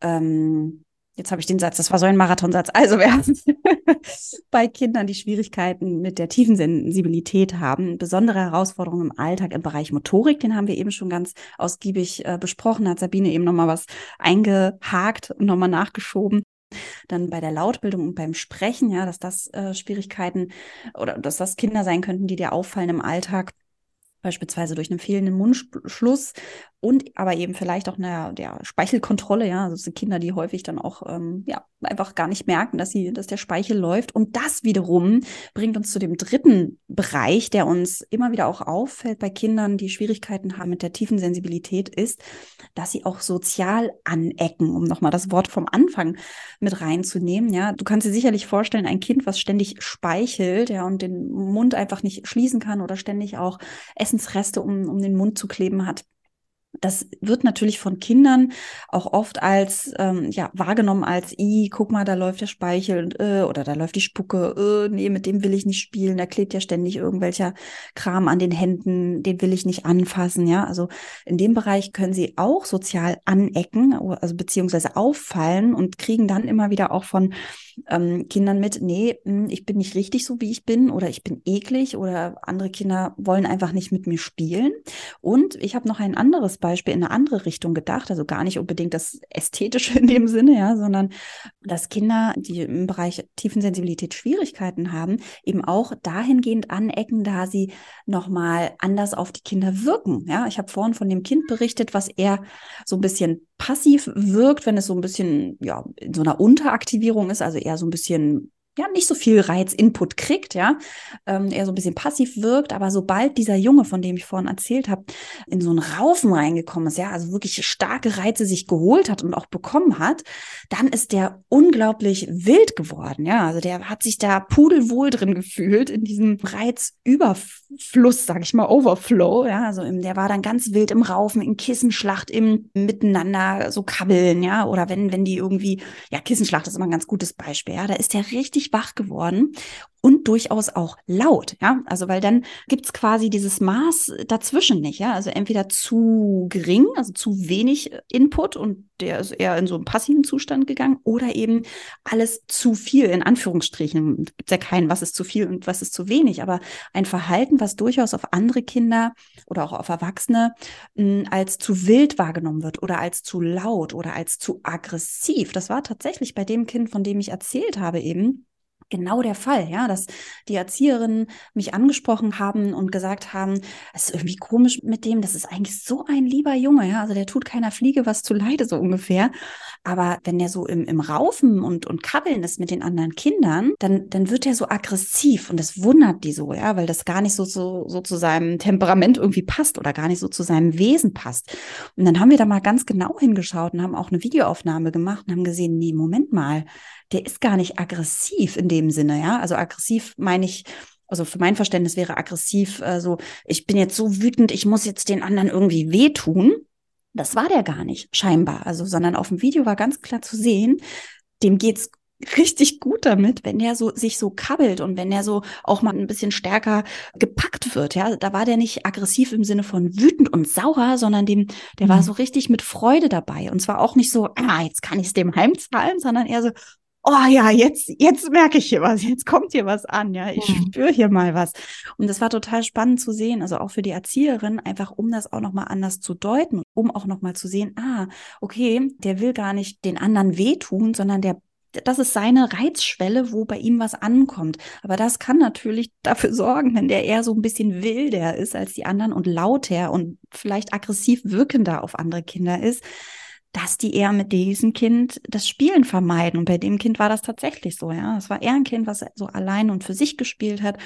ähm, Jetzt habe ich den Satz, das war so ein Marathonsatz. Also wir haben [LAUGHS] bei Kindern, die Schwierigkeiten mit der tiefen Sensibilität haben, besondere Herausforderungen im Alltag im Bereich Motorik, den haben wir eben schon ganz ausgiebig äh, besprochen, hat Sabine eben nochmal was eingehakt und nochmal nachgeschoben. Dann bei der Lautbildung und beim Sprechen, ja, dass das äh, Schwierigkeiten oder dass das Kinder sein könnten, die dir auffallen im Alltag beispielsweise durch einen fehlenden Mundschluss und aber eben vielleicht auch eine der Speichelkontrolle, ja, also sind Kinder, die häufig dann auch ähm, ja einfach gar nicht merken, dass sie, dass der Speichel läuft. Und das wiederum bringt uns zu dem dritten Bereich, der uns immer wieder auch auffällt bei Kindern, die Schwierigkeiten haben mit der tiefen Sensibilität, ist, dass sie auch sozial anecken, um nochmal das Wort vom Anfang mit reinzunehmen. Ja, du kannst dir sicherlich vorstellen, ein Kind, was ständig speichelt, ja, und den Mund einfach nicht schließen kann oder ständig auch Essensreste um, um den Mund zu kleben hat das wird natürlich von Kindern auch oft als ähm, ja wahrgenommen als i guck mal da läuft der Speichel äh, oder da läuft die Spucke äh, nee mit dem will ich nicht spielen da klebt ja ständig irgendwelcher Kram an den Händen den will ich nicht anfassen ja. Also in dem Bereich können sie auch sozial anecken also beziehungsweise auffallen und kriegen dann immer wieder auch von ähm, Kindern mit nee hm, ich bin nicht richtig so wie ich bin oder ich bin eklig oder andere Kinder wollen einfach nicht mit mir spielen und ich habe noch ein anderes Beispiel in eine andere Richtung gedacht, also gar nicht unbedingt das Ästhetische [LAUGHS] in dem Sinne, ja, sondern dass Kinder, die im Bereich Tiefensensibilität Schwierigkeiten haben, eben auch dahingehend anecken, da sie nochmal anders auf die Kinder wirken. Ja, ich habe vorhin von dem Kind berichtet, was eher so ein bisschen passiv wirkt, wenn es so ein bisschen, ja, in so einer Unteraktivierung ist, also eher so ein bisschen ja nicht so viel Reiz-Input kriegt, ja, ähm, eher so ein bisschen passiv wirkt, aber sobald dieser Junge, von dem ich vorhin erzählt habe, in so einen Raufen reingekommen ist, ja, also wirklich starke Reize sich geholt hat und auch bekommen hat, dann ist der unglaublich wild geworden, ja, also der hat sich da pudelwohl drin gefühlt in diesem Reizüberfluss, sag ich mal, Overflow, ja, also im, der war dann ganz wild im Raufen, in Kissenschlacht, im Miteinander so kabbeln, ja, oder wenn, wenn die irgendwie, ja, Kissenschlacht ist immer ein ganz gutes Beispiel, ja, da ist der richtig wach geworden und durchaus auch laut, ja. Also weil dann gibt's quasi dieses Maß dazwischen nicht, ja. Also entweder zu gering, also zu wenig Input und der ist eher in so einen passiven Zustand gegangen, oder eben alles zu viel, in Anführungsstrichen. Gibt's ja keinen, was ist zu viel und was ist zu wenig, aber ein Verhalten, was durchaus auf andere Kinder oder auch auf Erwachsene mh, als zu wild wahrgenommen wird oder als zu laut oder als zu aggressiv. Das war tatsächlich bei dem Kind, von dem ich erzählt habe eben genau der Fall, ja, dass die Erzieherinnen mich angesprochen haben und gesagt haben, es ist irgendwie komisch mit dem, das ist eigentlich so ein lieber Junge, ja, also der tut keiner Fliege was zu leide, so ungefähr. Aber wenn der so im, im Raufen und, und Kabbeln ist mit den anderen Kindern, dann, dann wird er so aggressiv und das wundert die so, ja, weil das gar nicht so, so, so zu seinem Temperament irgendwie passt oder gar nicht so zu seinem Wesen passt. Und dann haben wir da mal ganz genau hingeschaut und haben auch eine Videoaufnahme gemacht und haben gesehen, nee, Moment mal, der ist gar nicht aggressiv in dem Sinne, ja. Also aggressiv meine ich, also für mein Verständnis wäre aggressiv äh, so, ich bin jetzt so wütend, ich muss jetzt den anderen irgendwie wehtun. Das war der gar nicht, scheinbar. Also, sondern auf dem Video war ganz klar zu sehen, dem geht's richtig gut damit, wenn der so sich so kabbelt und wenn er so auch mal ein bisschen stärker gepackt wird. Ja, da war der nicht aggressiv im Sinne von wütend und sauer, sondern dem, der mhm. war so richtig mit Freude dabei. Und zwar auch nicht so, ah, jetzt kann ich es dem heimzahlen, sondern eher so, oh ja, jetzt, jetzt merke ich hier was, jetzt kommt hier was an, ja, ich mhm. spüre hier mal was. Und das war total spannend zu sehen, also auch für die Erzieherin, einfach um das auch nochmal anders zu deuten, um auch nochmal zu sehen, ah, okay, der will gar nicht den anderen wehtun, sondern der das ist seine Reizschwelle, wo bei ihm was ankommt. Aber das kann natürlich dafür sorgen, wenn der eher so ein bisschen wilder ist als die anderen und lauter und vielleicht aggressiv wirkender auf andere Kinder ist, dass die eher mit diesem Kind das Spielen vermeiden. Und bei dem Kind war das tatsächlich so, ja. Es war eher ein Kind, was so allein und für sich gespielt hat,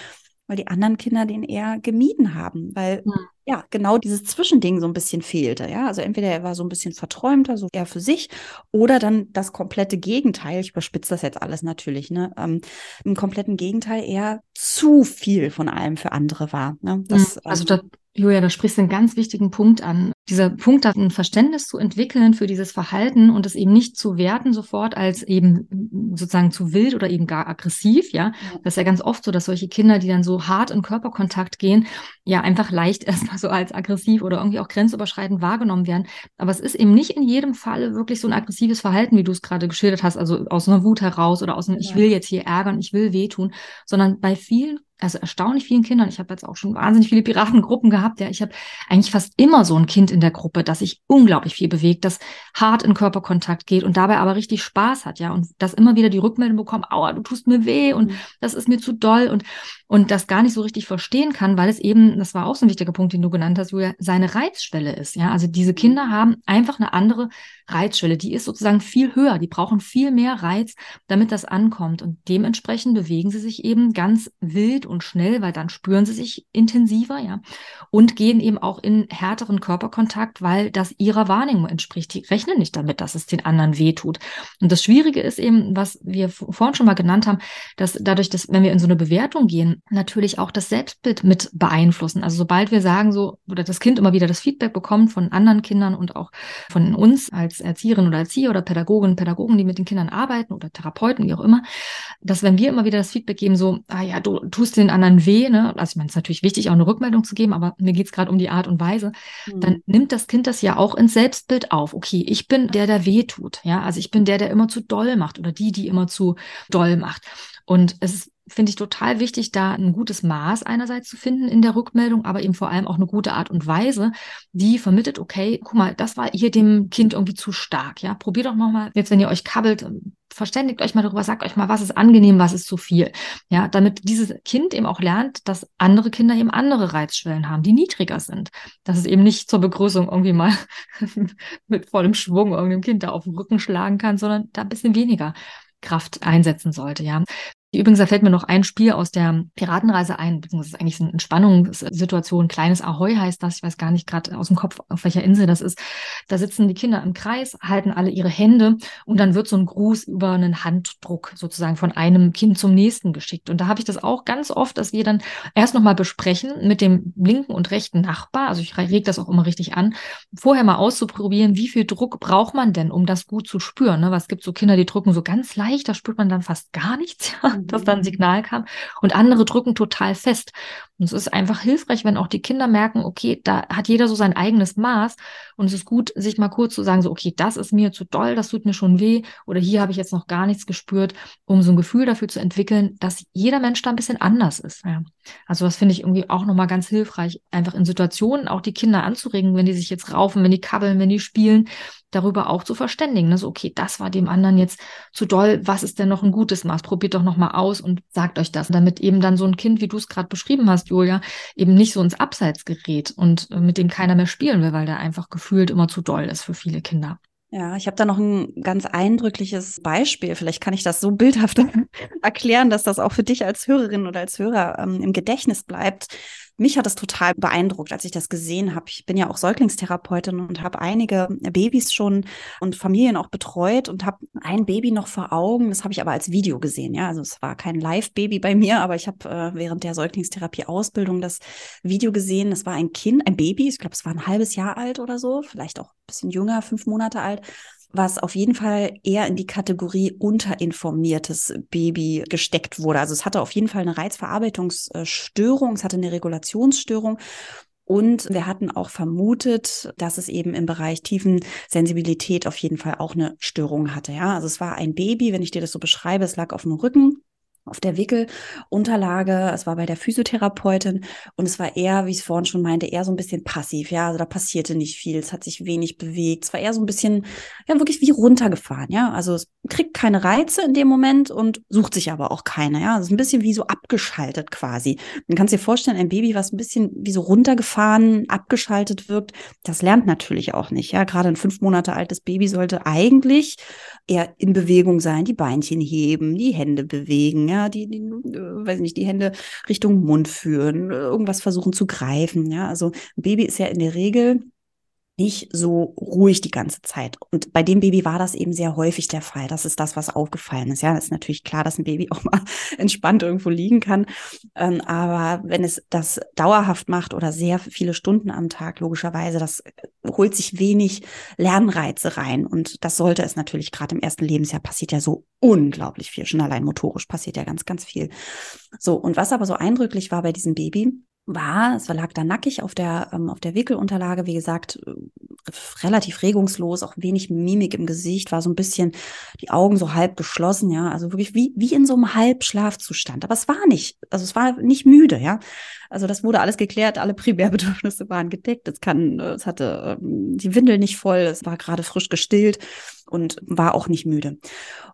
weil die anderen Kinder den eher gemieden haben, weil ja, ja genau dieses Zwischending so ein bisschen fehlte, ja. Also entweder er war so ein bisschen verträumter, so eher für sich, oder dann das komplette Gegenteil. Ich überspitze das jetzt alles natürlich, ne? Ähm, Im kompletten Gegenteil eher zu viel von allem für andere war. Ne? Das, also ähm, da Julia, da sprichst du einen ganz wichtigen Punkt an. Dieser Punkt ein Verständnis zu entwickeln für dieses Verhalten und es eben nicht zu werten sofort als eben sozusagen zu wild oder eben gar aggressiv, ja. Das ist ja ganz oft so, dass solche Kinder, die dann so hart in Körperkontakt gehen, ja einfach leicht [LAUGHS] erstmal so als aggressiv oder irgendwie auch grenzüberschreitend wahrgenommen werden. Aber es ist eben nicht in jedem Fall wirklich so ein aggressives Verhalten, wie du es gerade geschildert hast, also aus einer Wut heraus oder aus einem, ja. ich will jetzt hier ärgern, ich will wehtun, sondern bei vielen also erstaunlich vielen Kindern. Ich habe jetzt auch schon wahnsinnig viele Piratengruppen gehabt. Ja, ich habe eigentlich fast immer so ein Kind in der Gruppe, das sich unglaublich viel bewegt, das hart in Körperkontakt geht und dabei aber richtig Spaß hat, ja, und das immer wieder die Rückmeldung bekommt, aua, du tust mir weh und mhm. das ist mir zu doll und und das gar nicht so richtig verstehen kann, weil es eben, das war auch so ein wichtiger Punkt, den du genannt hast, Julia, seine Reizschwelle ist. Ja, also diese Kinder haben einfach eine andere Reizschwelle. Die ist sozusagen viel höher. Die brauchen viel mehr Reiz, damit das ankommt. Und dementsprechend bewegen sie sich eben ganz wild und schnell, weil dann spüren sie sich intensiver, ja, und gehen eben auch in härteren Körperkontakt, weil das ihrer Wahrnehmung entspricht. Die rechnen nicht damit, dass es den anderen wehtut. Und das Schwierige ist eben, was wir vorhin schon mal genannt haben, dass dadurch, dass, wenn wir in so eine Bewertung gehen, natürlich auch das Selbstbild mit beeinflussen. Also sobald wir sagen so, oder das Kind immer wieder das Feedback bekommt von anderen Kindern und auch von uns als Erzieherin oder Erzieher oder Pädagogen, Pädagogen, die mit den Kindern arbeiten oder Therapeuten, wie auch immer, dass wenn wir immer wieder das Feedback geben, so, ah ja, du tust den anderen weh, ne? Also ich meine, es ist natürlich wichtig, auch eine Rückmeldung zu geben, aber mir geht es gerade um die Art und Weise, mhm. dann nimmt das Kind das ja auch ins Selbstbild auf. Okay, ich bin der, der weh tut, ja, also ich bin der, der immer zu doll macht oder die, die immer zu doll macht. Und es ist finde ich total wichtig, da ein gutes Maß einerseits zu finden in der Rückmeldung, aber eben vor allem auch eine gute Art und Weise, die vermittelt, okay, guck mal, das war hier dem Kind irgendwie zu stark, ja, probiert doch nochmal, jetzt wenn ihr euch kabbelt, verständigt euch mal darüber, sagt euch mal, was ist angenehm, was ist zu viel, ja, damit dieses Kind eben auch lernt, dass andere Kinder eben andere Reizschwellen haben, die niedriger sind, dass es eben nicht zur Begrüßung irgendwie mal [LAUGHS] mit vollem Schwung irgendeinem Kind da auf den Rücken schlagen kann, sondern da ein bisschen weniger Kraft einsetzen sollte, ja. Übrigens, da fällt mir noch ein Spiel aus der Piratenreise ein, beziehungsweise eigentlich eine Entspannungssituation. Kleines Ahoi heißt das. Ich weiß gar nicht gerade aus dem Kopf, auf welcher Insel das ist. Da sitzen die Kinder im Kreis, halten alle ihre Hände und dann wird so ein Gruß über einen Handdruck sozusagen von einem Kind zum nächsten geschickt. Und da habe ich das auch ganz oft, dass wir dann erst nochmal besprechen mit dem linken und rechten Nachbar. Also ich reg das auch immer richtig an, vorher mal auszuprobieren, wie viel Druck braucht man denn, um das gut zu spüren. Ne? Was gibt so Kinder, die drücken so ganz leicht, da spürt man dann fast gar nichts. Dass dann ein Signal kam. Und andere drücken total fest. Und es ist einfach hilfreich, wenn auch die Kinder merken, okay, da hat jeder so sein eigenes Maß Und es ist gut, sich mal kurz zu sagen, so, okay, das ist mir zu doll, das tut mir schon weh oder hier habe ich jetzt noch gar nichts gespürt, um so ein Gefühl dafür zu entwickeln, dass jeder Mensch da ein bisschen anders ist. Ja. Also das finde ich irgendwie auch nochmal ganz hilfreich, einfach in Situationen auch die Kinder anzuregen, wenn die sich jetzt raufen, wenn die kabbeln, wenn die spielen, darüber auch zu verständigen. Ne? So, okay, das war dem anderen jetzt zu doll, was ist denn noch ein gutes Maß? Probiert doch nochmal aus und sagt euch das, damit eben dann so ein Kind, wie du es gerade beschrieben hast, Julia, eben nicht so ins Abseits gerät und äh, mit dem keiner mehr spielen will, weil der einfach gefühlt immer zu doll ist für viele Kinder. Ja, ich habe da noch ein ganz eindrückliches Beispiel. Vielleicht kann ich das so bildhaft [LAUGHS] erklären, dass das auch für dich als Hörerin oder als Hörer ähm, im Gedächtnis bleibt. Mich hat es total beeindruckt, als ich das gesehen habe. Ich bin ja auch Säuglingstherapeutin und habe einige Babys schon und Familien auch betreut und habe ein Baby noch vor Augen. Das habe ich aber als Video gesehen. Ja, also es war kein Live-Baby bei mir, aber ich habe äh, während der Säuglingstherapie-Ausbildung das Video gesehen. Das war ein Kind, ein Baby. Ich glaube, es war ein halbes Jahr alt oder so, vielleicht auch ein bisschen jünger, fünf Monate alt was auf jeden Fall eher in die Kategorie unterinformiertes Baby gesteckt wurde. Also es hatte auf jeden Fall eine Reizverarbeitungsstörung, es hatte eine Regulationsstörung. Und wir hatten auch vermutet, dass es eben im Bereich Tiefensensibilität auf jeden Fall auch eine Störung hatte. Ja, also es war ein Baby, wenn ich dir das so beschreibe, es lag auf dem Rücken auf der Wickelunterlage. Es war bei der Physiotherapeutin und es war eher, wie ich es vorhin schon meinte, eher so ein bisschen passiv. Ja, also da passierte nicht viel. Es hat sich wenig bewegt. Es war eher so ein bisschen, ja, wirklich wie runtergefahren. Ja, also es kriegt keine Reize in dem Moment und sucht sich aber auch keine. Ja, es ist ein bisschen wie so abgeschaltet quasi. Man kann sich vorstellen, ein Baby, was ein bisschen wie so runtergefahren, abgeschaltet wirkt, das lernt natürlich auch nicht. Ja, gerade ein fünf Monate altes Baby sollte eigentlich eher in Bewegung sein, die Beinchen heben, die Hände bewegen, ja, die, die äh, weiß nicht, die Hände Richtung Mund führen, irgendwas versuchen zu greifen, ja. Also ein Baby ist ja in der Regel nicht so ruhig die ganze Zeit. Und bei dem Baby war das eben sehr häufig der Fall. Das ist das, was aufgefallen ist. Ja, ist natürlich klar, dass ein Baby [LAUGHS] auch mal entspannt irgendwo liegen kann. Ähm, aber wenn es das dauerhaft macht oder sehr viele Stunden am Tag, logischerweise, das holt sich wenig Lernreize rein. Und das sollte es natürlich gerade im ersten Lebensjahr passiert ja so unglaublich viel. Schon allein motorisch passiert ja ganz, ganz viel. So. Und was aber so eindrücklich war bei diesem Baby, war, es lag da nackig auf der, ähm, auf der Wickelunterlage, wie gesagt, äh, relativ regungslos, auch wenig Mimik im Gesicht, war so ein bisschen die Augen so halb geschlossen, ja, also wirklich wie, wie in so einem Halbschlafzustand. Aber es war nicht, also es war nicht müde, ja. Also das wurde alles geklärt, alle Primärbedürfnisse waren gedeckt. Es kann, es hatte ähm, die Windel nicht voll, es war gerade frisch gestillt und war auch nicht müde.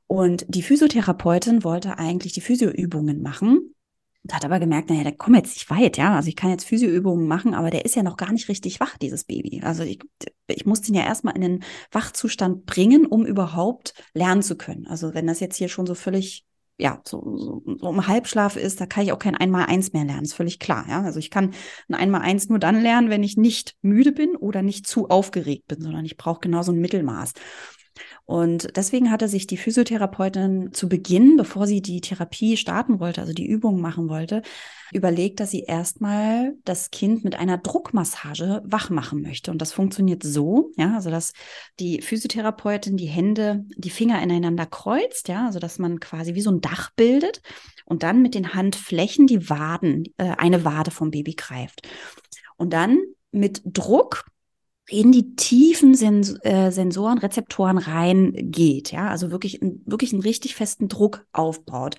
Und die Physiotherapeutin wollte eigentlich die Physioübungen machen und hat aber gemerkt, naja, der kommt jetzt nicht weit, ja. Also ich kann jetzt Physioübungen machen, aber der ist ja noch gar nicht richtig wach, dieses Baby. Also ich, ich muss den ja erstmal in den Wachzustand bringen, um überhaupt lernen zu können. Also wenn das jetzt hier schon so völlig ja, so, so, so im Halbschlaf ist, da kann ich auch kein Einmal-Eins mehr lernen, ist völlig klar. Ja? Also ich kann ein Einmal-Eins nur dann lernen, wenn ich nicht müde bin oder nicht zu aufgeregt bin, sondern ich brauche genau so ein Mittelmaß. Und deswegen hatte sich die Physiotherapeutin zu Beginn, bevor sie die Therapie starten wollte, also die Übungen machen wollte, überlegt, dass sie erstmal das Kind mit einer Druckmassage wach machen möchte. Und das funktioniert so, ja, also dass die Physiotherapeutin die Hände, die Finger ineinander kreuzt, ja, also dass man quasi wie so ein Dach bildet und dann mit den Handflächen die Waden, äh, eine Wade vom Baby greift. Und dann mit Druck in die tiefen Sens äh, Sensoren, Rezeptoren reingeht, ja, also wirklich, wirklich einen richtig festen Druck aufbaut.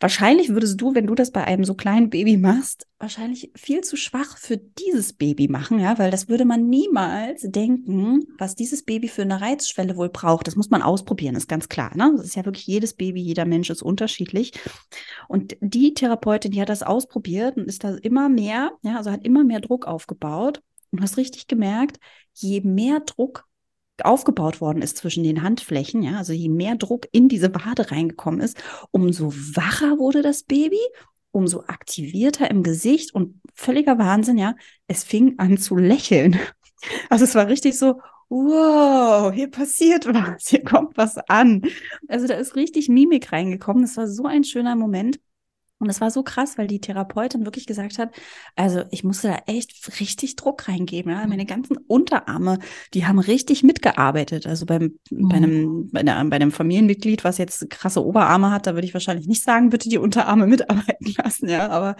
Wahrscheinlich würdest du, wenn du das bei einem so kleinen Baby machst, wahrscheinlich viel zu schwach für dieses Baby machen, ja, weil das würde man niemals denken, was dieses Baby für eine Reizschwelle wohl braucht. Das muss man ausprobieren, ist ganz klar, ne? Das ist ja wirklich jedes Baby, jeder Mensch ist unterschiedlich. Und die Therapeutin, die hat das ausprobiert und ist da immer mehr, ja, also hat immer mehr Druck aufgebaut und du hast richtig gemerkt, je mehr Druck aufgebaut worden ist zwischen den Handflächen, ja, also je mehr Druck in diese Wade reingekommen ist, umso wacher wurde das Baby, umso aktivierter im Gesicht und völliger Wahnsinn, ja, es fing an zu lächeln. [LAUGHS] Also es war richtig so, wow, hier passiert was, hier kommt was an. Also da ist richtig Mimik reingekommen. Das war so ein schöner Moment. Und es war so krass, weil die Therapeutin wirklich gesagt hat, also ich musste da echt richtig Druck reingeben. Ja? Meine ganzen Unterarme, die haben richtig mitgearbeitet. Also beim, mhm. bei, einem, bei, einer, bei einem Familienmitglied, was jetzt krasse Oberarme hat, da würde ich wahrscheinlich nicht sagen, bitte die Unterarme [LAUGHS] mitarbeiten lassen. Ja, aber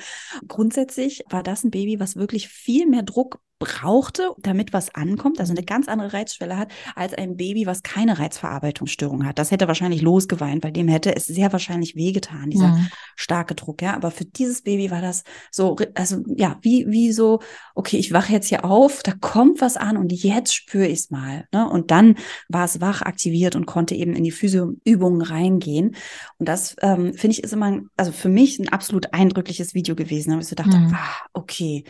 grundsätzlich war das ein Baby, was wirklich viel mehr Druck brauchte, damit was ankommt, also eine ganz andere Reizschwelle hat, als ein Baby, was keine Reizverarbeitungsstörung hat. Das hätte wahrscheinlich losgeweint, bei dem hätte es sehr wahrscheinlich wehgetan, dieser mhm. starke Druck, ja. Aber für dieses Baby war das so, also ja, wie, wie so, okay, ich wache jetzt hier auf, da kommt was an und jetzt spüre ich es mal. Ne? Und dann war es wach aktiviert und konnte eben in die Physioübungen reingehen. Und das ähm, finde ich ist immer, also für mich ein absolut eindrückliches Video gewesen. Da habe ich so gedacht, mhm. ah, okay,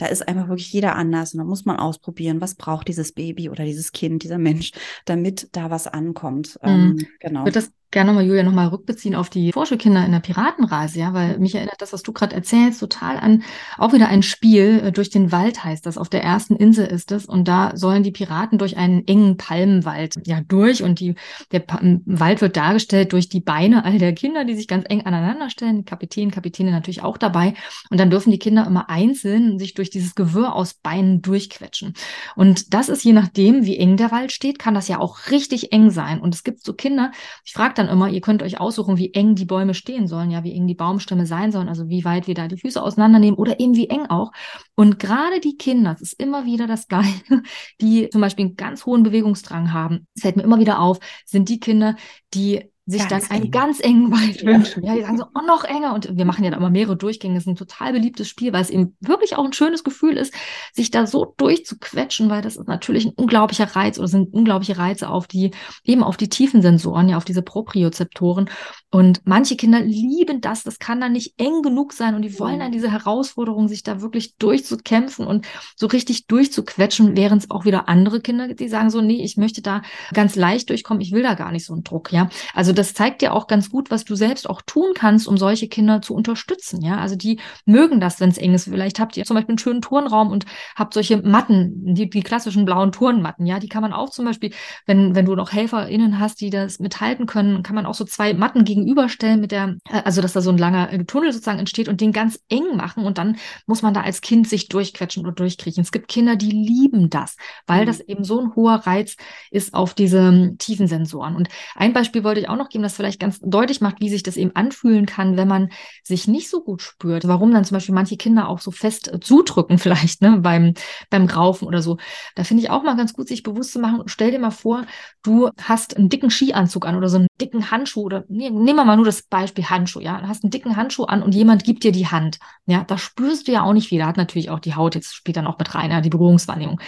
da ist einfach wirklich jeder anders und da muss man ausprobieren, was braucht dieses Baby oder dieses Kind, dieser Mensch, damit da was ankommt. Mhm. Ähm, genau. Wird das gerne mal, Julia, nochmal rückbeziehen auf die Vorschulkinder in der Piratenreise, ja, weil mich erinnert das, was du gerade erzählst, total an auch wieder ein Spiel äh, durch den Wald heißt das. Auf der ersten Insel ist es und da sollen die Piraten durch einen engen Palmenwald ja durch und die, der pa Wald wird dargestellt durch die Beine all der Kinder, die sich ganz eng aneinander stellen, Kapitän, Kapitäne natürlich auch dabei und dann dürfen die Kinder immer einzeln sich durch dieses Gewirr aus Beinen durchquetschen. Und das ist je nachdem, wie eng der Wald steht, kann das ja auch richtig eng sein und es gibt so Kinder, ich frage dann immer, ihr könnt euch aussuchen, wie eng die Bäume stehen sollen, ja, wie eng die Baumstämme sein sollen, also wie weit wir da die Füße auseinandernehmen oder eben wie eng auch. Und gerade die Kinder, das ist immer wieder das [LAUGHS] Gleiche, die zum Beispiel einen ganz hohen Bewegungsdrang haben, das fällt mir immer wieder auf, sind die Kinder, die sich ganz dann einen eng. ganz engen Wald wünschen. Ja, die sagen so, oh, noch enger. Und wir machen ja da immer mehrere Durchgänge. Es ist ein total beliebtes Spiel, weil es eben wirklich auch ein schönes Gefühl ist, sich da so durchzuquetschen, weil das ist natürlich ein unglaublicher Reiz oder sind unglaubliche Reize auf die, eben auf die tiefen Sensoren, ja, auf diese Propriozeptoren. Und manche Kinder lieben das. Das kann dann nicht eng genug sein und die wollen dann diese Herausforderung, sich da wirklich durchzukämpfen und so richtig durchzuquetschen, während es auch wieder andere Kinder, die sagen so, nee, ich möchte da ganz leicht durchkommen. Ich will da gar nicht so einen Druck, ja. Also das zeigt dir auch ganz gut, was du selbst auch tun kannst, um solche Kinder zu unterstützen. Ja, also die mögen das, wenn es eng ist. Vielleicht habt ihr zum Beispiel einen schönen Turnraum und habt solche Matten, die, die klassischen blauen Turnmatten. Ja, die kann man auch zum Beispiel, wenn, wenn du noch HelferInnen hast, die das mithalten können, kann man auch so zwei Matten gegenüberstellen mit der, äh, also dass da so ein langer äh, Tunnel sozusagen entsteht und den ganz eng machen und dann muss man da als Kind sich durchquetschen oder durchkriechen. Es gibt Kinder, die lieben das, weil mhm. das eben so ein hoher Reiz ist auf diese ähm, tiefen Sensoren. Und ein Beispiel wollte ich auch noch geben, das vielleicht ganz deutlich macht, wie sich das eben anfühlen kann, wenn man sich nicht so gut spürt. Warum dann zum Beispiel manche Kinder auch so fest äh, zudrücken vielleicht ne, beim, beim Raufen oder so. Da finde ich auch mal ganz gut, sich bewusst zu machen. Stell dir mal vor, du hast einen dicken Skianzug an oder so einen dicken Handschuh oder nee, nehmen wir mal nur das Beispiel Handschuh, ja. Du hast einen dicken Handschuh an und jemand gibt dir die Hand. Ja, da spürst du ja auch nicht viel. Da hat natürlich auch die Haut, jetzt dann auch mit rein, ja, die Berührungswahrnehmung.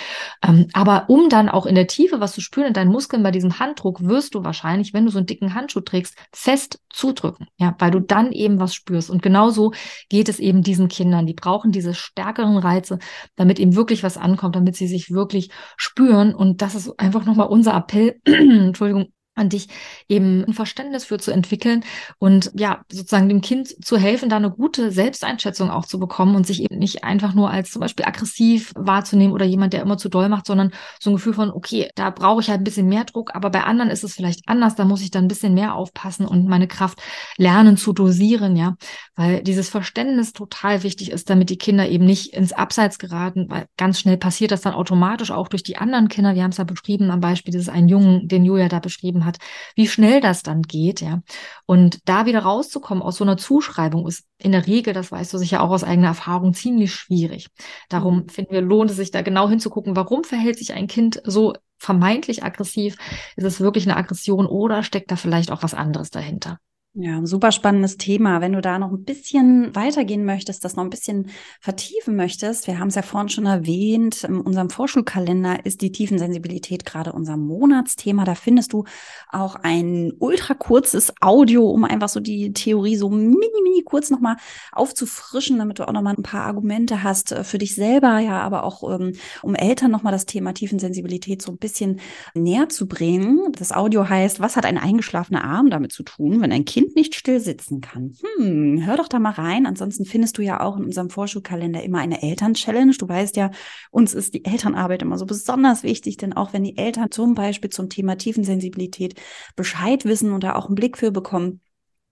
Ähm, aber um dann auch in der Tiefe was zu spüren in deinen Muskeln bei diesem Handdruck, wirst du wahrscheinlich, wenn du so einen dicken Handschuh trägst, fest zudrücken, ja, weil du dann eben was spürst. Und genauso geht es eben diesen Kindern. Die brauchen diese stärkeren Reize, damit eben wirklich was ankommt, damit sie sich wirklich spüren. Und das ist einfach nochmal unser Appell, [CLEARS THROAT] Entschuldigung, an dich eben ein Verständnis für zu entwickeln und ja, sozusagen dem Kind zu helfen, da eine gute Selbsteinschätzung auch zu bekommen und sich eben nicht einfach nur als zum Beispiel aggressiv wahrzunehmen oder jemand, der immer zu doll macht, sondern so ein Gefühl von, okay, da brauche ich halt ein bisschen mehr Druck, aber bei anderen ist es vielleicht anders, da muss ich dann ein bisschen mehr aufpassen und meine Kraft lernen zu dosieren, ja, weil dieses Verständnis total wichtig ist, damit die Kinder eben nicht ins Abseits geraten, weil ganz schnell passiert das dann automatisch auch durch die anderen Kinder. Wir haben es ja beschrieben am Beispiel dieses einen Jungen, den Julia da beschrieben hat, wie schnell das dann geht, ja. Und da wieder rauszukommen aus so einer Zuschreibung ist in der Regel, das weißt du sicher auch aus eigener Erfahrung, ziemlich schwierig. Darum mhm. finden wir, lohnt es sich da genau hinzugucken, warum verhält sich ein Kind so vermeintlich aggressiv? Ist es wirklich eine Aggression oder steckt da vielleicht auch was anderes dahinter? Ja, super spannendes Thema. Wenn du da noch ein bisschen weitergehen möchtest, das noch ein bisschen vertiefen möchtest, wir haben es ja vorhin schon erwähnt, in unserem Vorschulkalender ist die Tiefensensibilität gerade unser Monatsthema. Da findest du auch ein ultra kurzes Audio, um einfach so die Theorie so mini, mini kurz nochmal aufzufrischen, damit du auch nochmal ein paar Argumente hast äh, für dich selber, ja, aber auch ähm, um Eltern nochmal das Thema Tiefensensibilität so ein bisschen näher zu bringen. Das Audio heißt, was hat ein eingeschlafener Arm damit zu tun, wenn ein Kind Kind nicht still sitzen kann. Hm, hör doch da mal rein. Ansonsten findest du ja auch in unserem Vorschulkalender immer eine Eltern-Challenge. Du weißt ja, uns ist die Elternarbeit immer so besonders wichtig, denn auch wenn die Eltern zum Beispiel zum Thema Tiefensensibilität Bescheid wissen und da auch einen Blick für bekommen,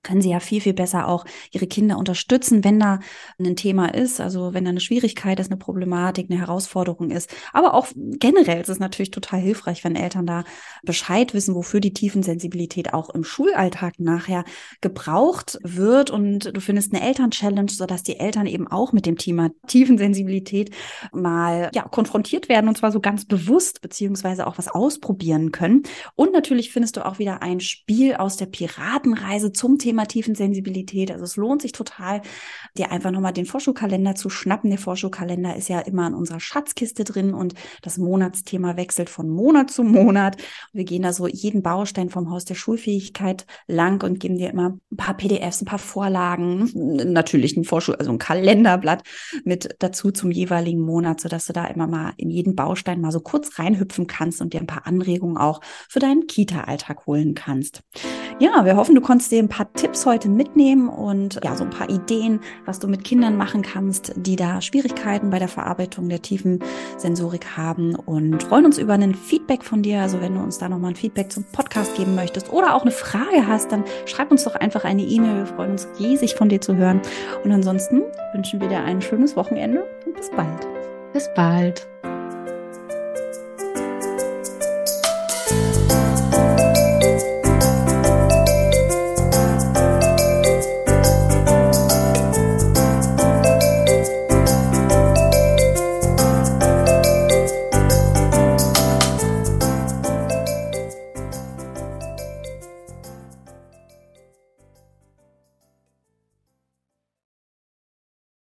können sie ja viel, viel besser auch ihre Kinder unterstützen, wenn da ein Thema ist, also wenn da eine Schwierigkeit ist, eine Problematik, eine Herausforderung ist. Aber auch generell ist es natürlich total hilfreich, wenn Eltern da Bescheid wissen, wofür die Tiefensensibilität auch im Schulalltag nachher gebraucht wird. Und du findest eine Eltern-Challenge, sodass die Eltern eben auch mit dem Thema Tiefensensibilität mal ja, konfrontiert werden und zwar so ganz bewusst, beziehungsweise auch was ausprobieren können. Und natürlich findest du auch wieder ein Spiel aus der Piratenreise zum Thema Thema Tiefensensibilität. Also es lohnt sich total, dir einfach nochmal den Vorschulkalender zu schnappen. Der Vorschulkalender ist ja immer in unserer Schatzkiste drin und das Monatsthema wechselt von Monat zu Monat. Wir gehen da so jeden Baustein vom Haus der Schulfähigkeit lang und geben dir immer ein paar PDFs, ein paar Vorlagen, natürlich ein Vorschul, also ein Kalenderblatt mit dazu zum jeweiligen Monat, sodass du da immer mal in jeden Baustein mal so kurz reinhüpfen kannst und dir ein paar Anregungen auch für deinen Kita-Alltag holen kannst. Ja, wir hoffen, du konntest dir ein paar Tipps heute mitnehmen und ja, so ein paar Ideen, was du mit Kindern machen kannst, die da Schwierigkeiten bei der Verarbeitung der tiefen Sensorik haben und freuen uns über ein Feedback von dir. Also wenn du uns da nochmal ein Feedback zum Podcast geben möchtest oder auch eine Frage hast, dann schreib uns doch einfach eine E-Mail. Wir freuen uns riesig von dir zu hören. Und ansonsten wünschen wir dir ein schönes Wochenende und bis bald. Bis bald.